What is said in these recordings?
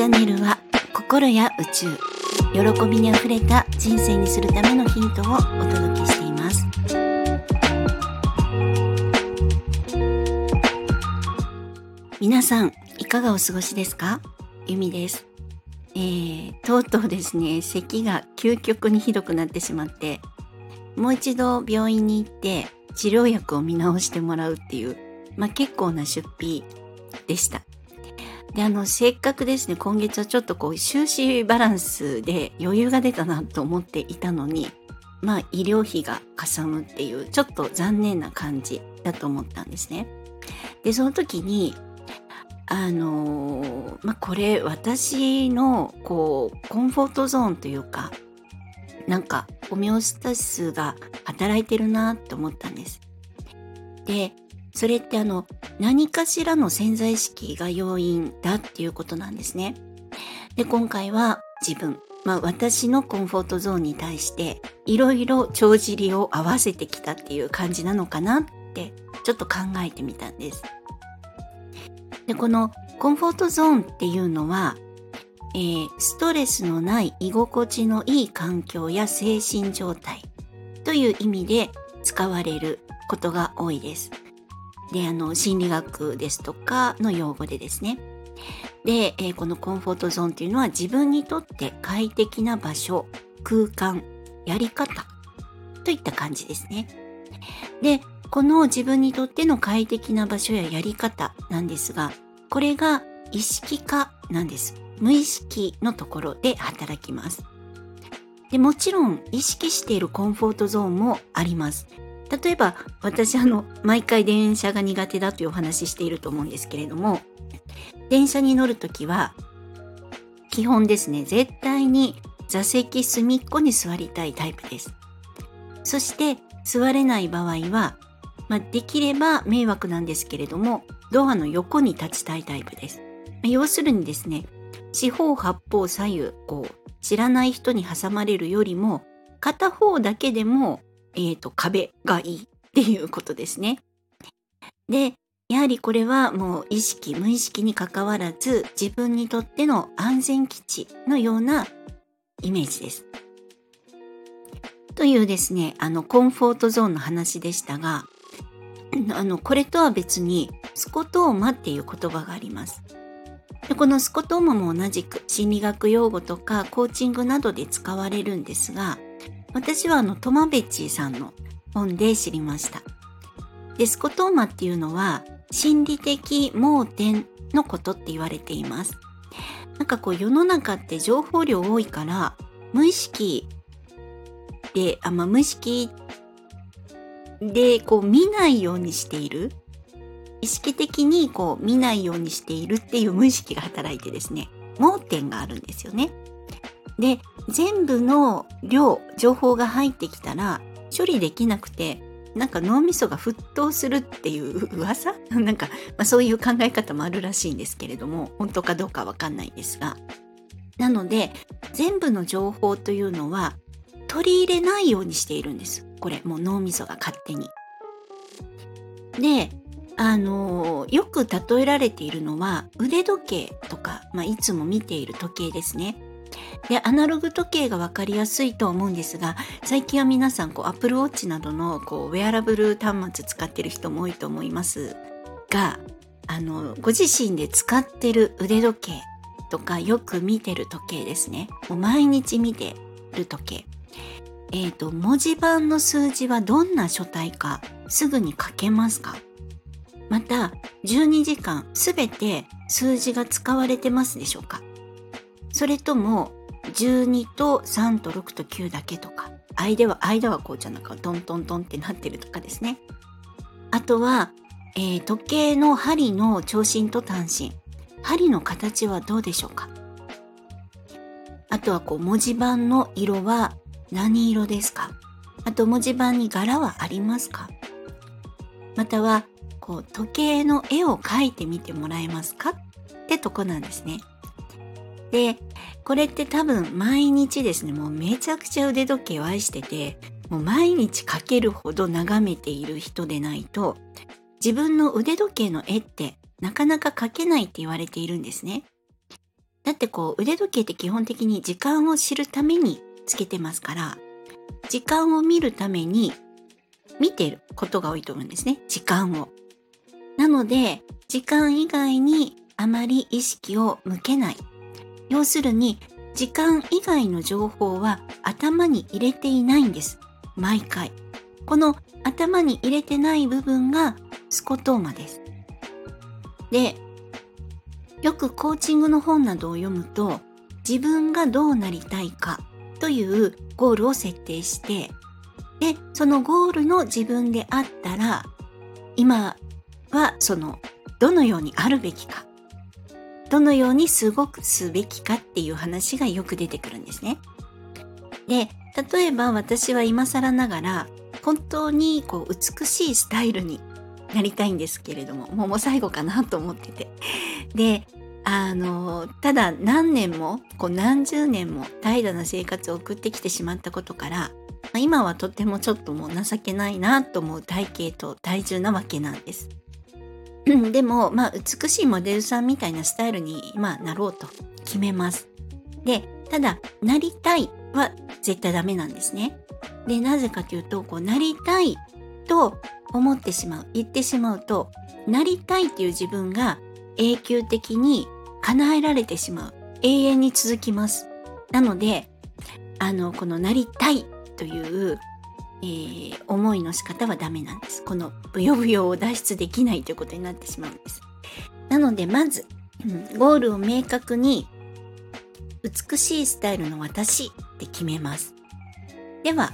チャンネルは心や宇宙。喜びにあふれた人生にするためのヒントをお届けしています。皆さんいかがお過ごしですか？ゆみです。えー、とうとうですね咳が究極にひどくなってしまってもう一度病院に行って治療薬を見直してもらうっていう、まあ、結構な出費でした。で、あの、せっかくですね、今月はちょっとこう、収支バランスで余裕が出たなと思っていたのに、まあ、医療費がかさむっていう、ちょっと残念な感じだと思ったんですね。で、その時に、あのー、まあ、これ、私の、こう、コンフォートゾーンというか、なんか、ホメオスタシスが働いてるなって思ったんです。で、それってあの何かしらの潜在意識が要因だっていうことなんですね。で今回は自分、まあ、私のコンフォートゾーンに対していろいろ帳尻を合わせてきたっていう感じなのかなってちょっと考えてみたんです。でこのコンフォートゾーンっていうのは、えー、ストレスのない居心地のいい環境や精神状態という意味で使われることが多いです。で、あの、心理学ですとかの用語でですね。で、えー、このコンフォートゾーンというのは自分にとって快適な場所、空間、やり方といった感じですね。で、この自分にとっての快適な場所ややり方なんですが、これが意識化なんです。無意識のところで働きます。でもちろん意識しているコンフォートゾーンもあります。例えば私あの毎回電車が苦手だというお話ししていると思うんですけれども電車に乗るときは基本ですね絶対に座席隅っこに座りたいタイプです。そして座れない場合は、まあ、できれば迷惑なんですけれどもドアの横に立ちたいタイプです、まあ、要するにですね四方八方左右こう知らない人に挟まれるよりも片方だけでもえっ、ー、と、壁がいいっていうことですね。で、やはりこれはもう意識、無意識にかかわらず自分にとっての安全基地のようなイメージです。というですね、あの、コンフォートゾーンの話でしたが、あの、これとは別に、スコトーマっていう言葉があります。でこのスコトーマも同じく心理学用語とかコーチングなどで使われるんですが、私はあのトマベッチさんの本で知りました。デスコトーマっていうのは心理的盲点のことって言われています。なんかこう世の中って情報量多いから無意識で、あまあ、無意識でこう見ないようにしている意識的にこう見ないようにしているっていう無意識が働いてですね盲点があるんですよね。で全部の量情報が入ってきたら処理できなくてなんか脳みそが沸騰するっていう 噂？なんか、まあ、そういう考え方もあるらしいんですけれども本当かどうかわかんないですがなので全部の情報というのは取り入れないようにしているんですこれもう脳みそが勝手に。であのよく例えられているのは腕時計とか、まあ、いつも見ている時計ですね。でアナログ時計が分かりやすいと思うんですが最近は皆さんこう Apple Watch などのこうウェアラブル端末使ってる人も多いと思いますがあのご自身で使ってる腕時計とかよく見てる時計ですね。もう毎日見てる時計。え、ー、と文字盤の数字はどんな書体かすぐに書けますか？また12時間すべて数字が使われてますでしょうか？それとも12と3と6と9だけとか間は間はこうじゃなくトントントンってなってるとかですね。あとは、えー、時計の針の長針と短針針の形はどうでしょうか？あとはこう文字盤の色は何色ですか？あと文字盤に柄はありますか？またはこう時計の絵を描いてみてもらえますか？ってとこなんですね。で、これって多分毎日ですね、もうめちゃくちゃ腕時計を愛してて、もう毎日描けるほど眺めている人でないと、自分の腕時計の絵ってなかなか描けないって言われているんですね。だってこう腕時計って基本的に時間を知るためにつけてますから、時間を見るために見てることが多いと思うんですね。時間を。なので、時間以外にあまり意識を向けない。要するに、時間以外の情報は頭に入れていないんです。毎回。この頭に入れてない部分がスコトーマです。で、よくコーチングの本などを読むと、自分がどうなりたいかというゴールを設定して、で、そのゴールの自分であったら、今はそのどのようにあるべきかどのようにすごくすべきかっていう話がよく出てくるんですね。で例えば私は今更ながら本当にこう美しいスタイルになりたいんですけれどももうもう最後かなと思っててであのただ何年もこう何十年も怠惰な生活を送ってきてしまったことから、今はとてもちょっともう情けないなと思う体型と体重なわけなんです。でも、まあ、美しいモデルさんみたいなスタイルに、まあ、なろうと決めます。で、ただ、なりたいは絶対ダメなんですね。で、なぜかというと、こう、なりたいと思ってしまう、言ってしまうと、なりたいっていう自分が永久的に叶えられてしまう。永遠に続きます。なので、あの、このなりたいというえー、思いの仕方はダメなんです。このブヨブヨを脱出できないということになってしまうんです。なのでまず、うん、ゴールを明確に美しいスタイルの私って決めます。では、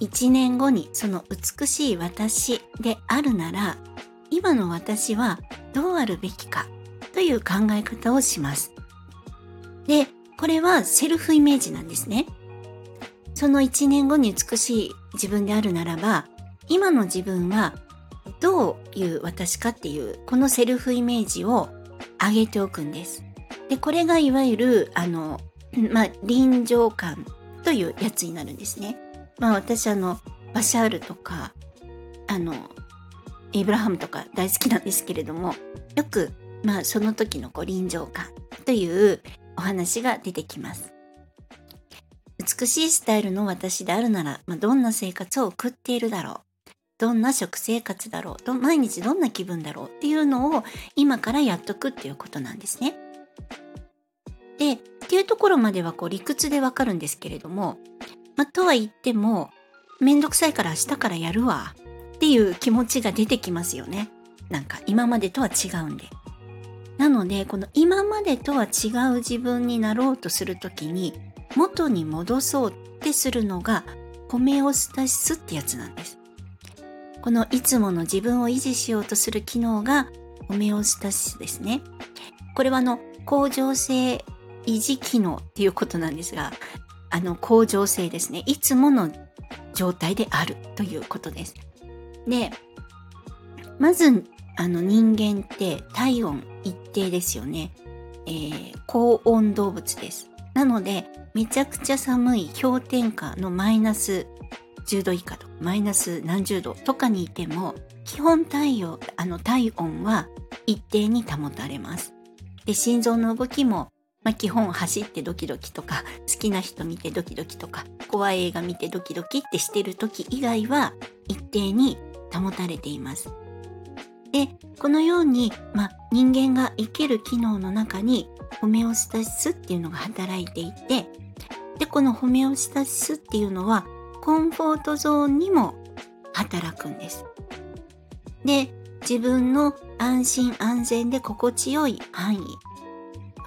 1年後にその美しい私であるなら、今の私はどうあるべきかという考え方をします。で、これはセルフイメージなんですね。その1年後に美しい自分であるならば、今の自分はどういう私かっていう、このセルフイメージを上げておくんです。で、これがいわゆる、あの、まあ、臨場感というやつになるんですね。まあ、私あの、バシャールとか、あの、エイブラハムとか大好きなんですけれども、よく、まあ、その時のこう臨場感というお話が出てきます。美しいスタイルの私であるなら、まあ、どんな生活を送っているだろう。どんな食生活だろう。毎日どんな気分だろうっていうのを今からやっとくっていうことなんですね。で、っていうところまではこう理屈でわかるんですけれども、まあ、とは言っても、めんどくさいから明日からやるわっていう気持ちが出てきますよね。なんか今までとは違うんで。なので、この今までとは違う自分になろうとするときに、元に戻そうってするのがホメオスタシスってやつなんです。このいつもの自分を維持しようとする機能がホメオスタシスですね。これはあの、恒常性維持機能っていうことなんですが、あの、恒常性ですね。いつもの状態であるということです。で、まず、あの人間って体温一定ですよね。えー、高温動物です。なので、めちゃくちゃ寒い氷点下のマイナス10度以下とかマイナス何十度とかにいても基本体温あの体温は一定に保たれます。で心臓の動きも、まあ、基本走ってドキドキとか好きな人見てドキドキとか怖い映画見てドキドキってしてる時以外は一定に保たれています。でこのように、まあ、人間が生きる機能の中にホメオスタシスっていうのが働いていてで、このホメオスタシスっていうのは、コンフォートゾーンにも働くんです。で、自分の安心安全で心地よい範囲、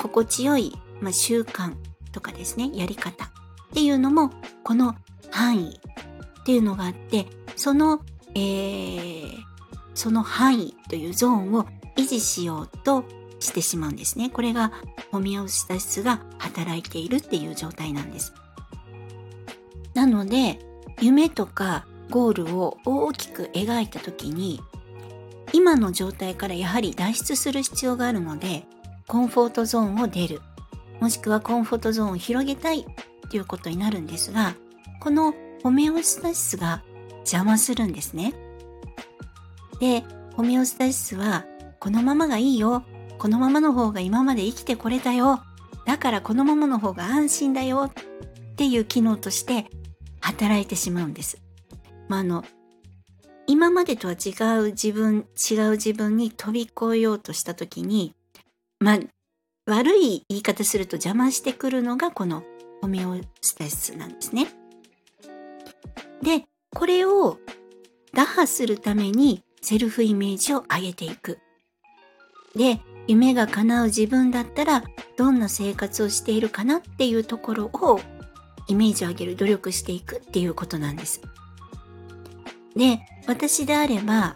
心地よい、まあ、習慣とかですね、やり方っていうのも、この範囲っていうのがあって、その、えー、その範囲というゾーンを維持しようとしてしまうんですね。これがホメオスタシスが働いているっていう状態なんです。なので、夢とかゴールを大きく描いた時に、今の状態からやはり脱出する必要があるので、コンフォートゾーンを出る。もしくはコンフォートゾーンを広げたいということになるんですが、このホメオスタシスが邪魔するんですね。で、ホメオスタシスはこのままがいいよこのままの方が今まで生きてこれたよ。だからこのままの方が安心だよっていう機能として働いてしまうんです。まあ、あの、今までとは違う自分、違う自分に飛び越えようとした時に、まあ、悪い言い方すると邪魔してくるのがこのホメオスタシスなんですね。で、これを打破するためにセルフイメージを上げていく。で、夢が叶う自分だったらどんな生活をしているかなっていうところをイメージを上げる努力していくっていうことなんです。で、私であれば、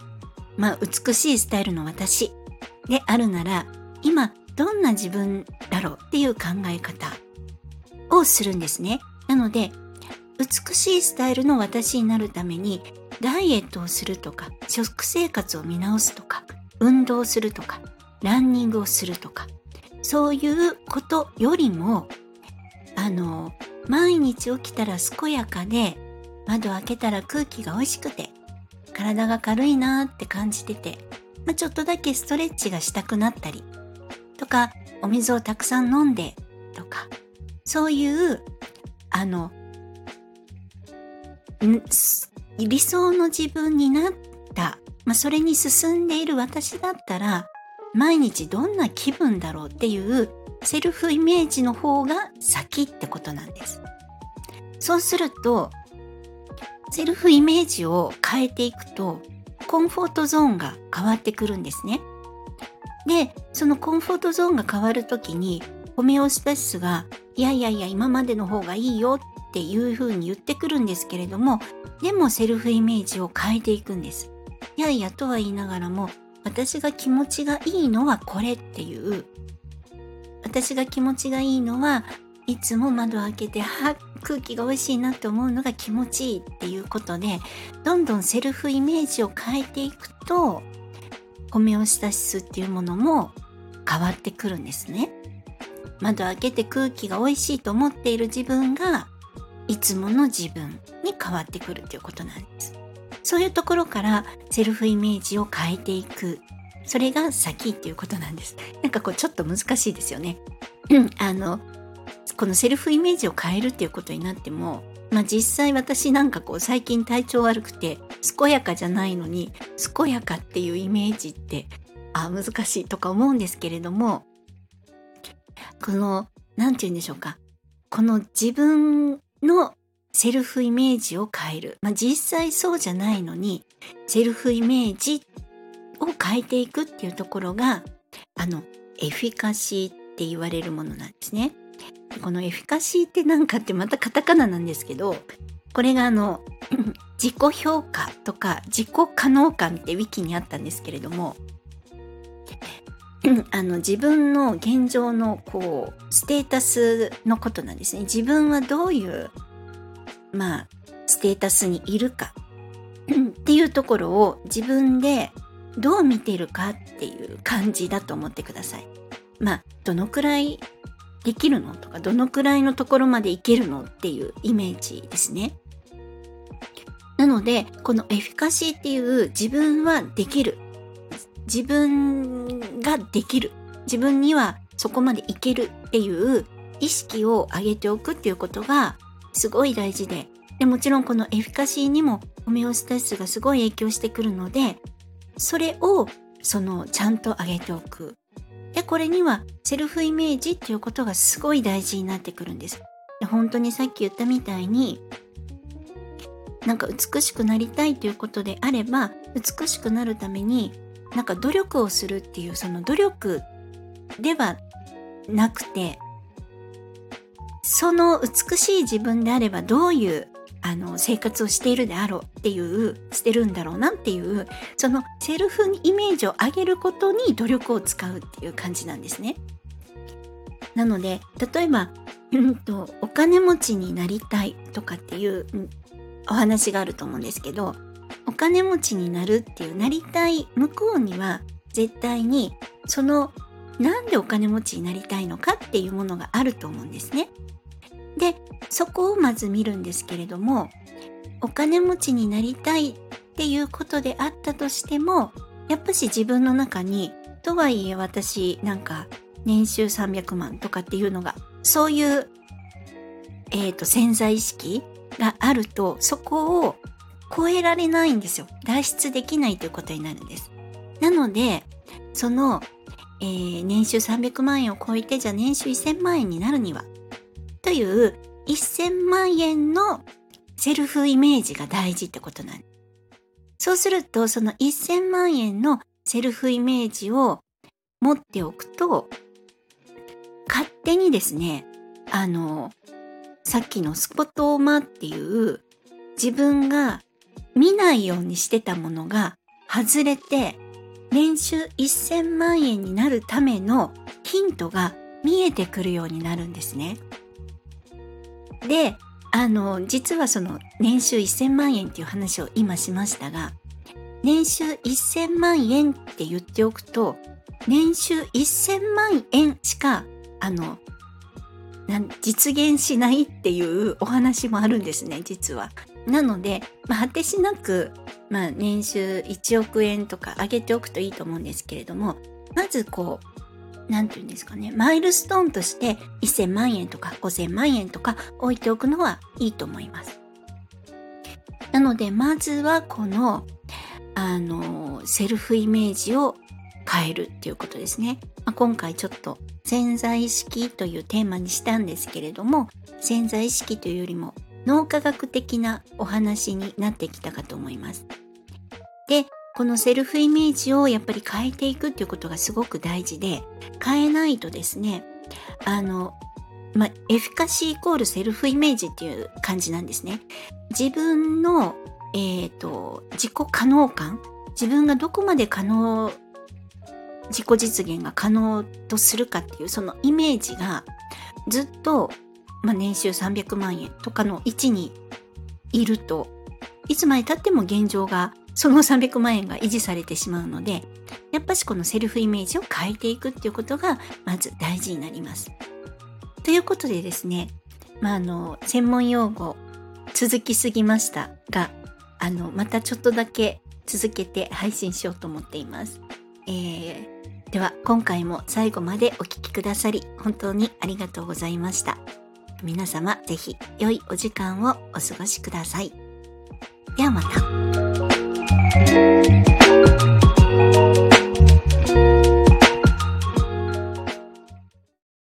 まあ美しいスタイルの私であるなら、今どんな自分だろうっていう考え方をするんですね。なので、美しいスタイルの私になるためにダイエットをするとか、食生活を見直すとか、運動するとか、ランニングをするとか、そういうことよりも、あの、毎日起きたら健やかで、窓開けたら空気が美味しくて、体が軽いなーって感じてて、まあ、ちょっとだけストレッチがしたくなったり、とか、お水をたくさん飲んで、とか、そういう、あの、理想の自分になった、まあ、それに進んでいる私だったら、毎日どんな気分だろうっていうセルフイメージの方が先ってことなんです。そうすると、セルフイメージを変えていくと、コンフォートゾーンが変わってくるんですね。で、そのコンフォートゾーンが変わるときに、ホメオスタシスが、いやいやいや、今までの方がいいよっていうふうに言ってくるんですけれども、でもセルフイメージを変えていくんです。いやいやとは言いながらも、私が気持ちがいいのはこれっていう、私が気持ちがいいのはいつも窓開けて、は空気が美味しいなって思うのが気持ちいいっていうことで、どんどんセルフイメージを変えていくと、ホメオスタシスっていうものも変わってくるんですね。窓開けて空気が美味しいと思っている自分がいつもの自分に変わってくるということなんです。そういうところからセルフイメージを変えていく。それが先っていうことなんです。なんかこうちょっと難しいですよね。うん、あの、このセルフイメージを変えるっていうことになっても、まあ実際私なんかこう最近体調悪くて健やかじゃないのに健やかっていうイメージってあ難しいとか思うんですけれどもこの何て言うんでしょうかこの自分のセルフイメージを変える。まあ、実際そうじゃないのに、セルフイメージを変えていくっていうところが、あの、エフィカシーって言われるものなんですね。このエフィカシーって何かってまたカタカナなんですけど、これがあの、自己評価とか自己可能感ってウィキにあったんですけれども、あの自分の現状のこうステータスのことなんですね。自分はどういうまあステータスにいるかっていうところを自分でどう見てるかっていう感じだと思ってください。まあどのくらいできるのとかどのくらいのところまでいけるのっていうイメージですね。なのでこのエフィカシーっていう自分はできる自分ができる自分にはそこまでいけるっていう意識を上げておくっていうことがすごい大事で。でもちろんこのエフィカシーにもホメオスタシスがすごい影響してくるのでそれをそのちゃんと上げておく。でこれにはセルフイメージっていうことがすごい大事になってくるんです。で本当にさっき言ったみたいになんか美しくなりたいということであれば美しくなるためになんか努力をするっていうその努力ではなくてその美しい自分であればどういうあの生活をしているであろうっていうしてるんだろうなっていうそのセルフイメージを上げることに努力を使うっていう感じなんですね。なので例えば、うんと、お金持ちになりたいとかっていう、お話があると思うんですけどお金持ちになるっていうなりたい向こうには絶対にそのなんでお金持ちになりたいのかっていうものがあると思うんですね。でそこをまず見るんですけれどもお金持ちになりたいっていうことであったとしてもやっぱし自分の中にとはいえ私なんか年収300万とかっていうのが、そういう、えっ、ー、と、潜在意識があると、そこを超えられないんですよ。脱出できないということになるんです。なので、その、えー、年収300万円を超えて、じゃあ年収1000万円になるには、という1000万円のセルフイメージが大事ってことなんです。そうすると、その1000万円のセルフイメージを持っておくと、勝手にですね、あの、さっきのスポットオーマーっていう自分が見ないようにしてたものが外れて年収1000万円になるためのヒントが見えてくるようになるんですね。で、あの、実はその年収1000万円っていう話を今しましたが、年収1000万円って言っておくと、年収1000万円しか、あの、実現しないっていうお話もあるんですね、実は。なので、まあ、果てしなく、まあ、年収1億円とか上げておくといいと思うんですけれども、まずこう、なんて言うんですかね、マイルストーンとして1000万円とか5000万円とか置いておくのはいいと思います。なので、まずはこの、あの、セルフイメージを変えるっていうことですね。まあ、今回ちょっと潜在意識というテーマにしたんですけれども、潜在意識というよりも脳科学的なお話になってきたかと思います。で、このセルフイメージをやっぱり変えていくっていうことがすごく大事で、変えないとですね、あの、ま、エフィカシーイコールセルフイメージっていう感じなんですね。自分の、えっ、ー、と、自己可能感、自分がどこまで可能、自己実現が可能とするかっていうそのイメージがずっとまあ、年収300万円とかの位置にいると、いつまで経っても現状が、その300万円が維持されてしまうので、やっぱしこのセルフイメージを変えていくっていうことが、まず大事になります。ということでですね、まあ、あの、専門用語、続きすぎましたが、あの、またちょっとだけ続けて配信しようと思っています。えー、では、今回も最後までお聴きくださり、本当にありがとうございました。皆様ぜひ良いお時間をお過ごしください。ではまた。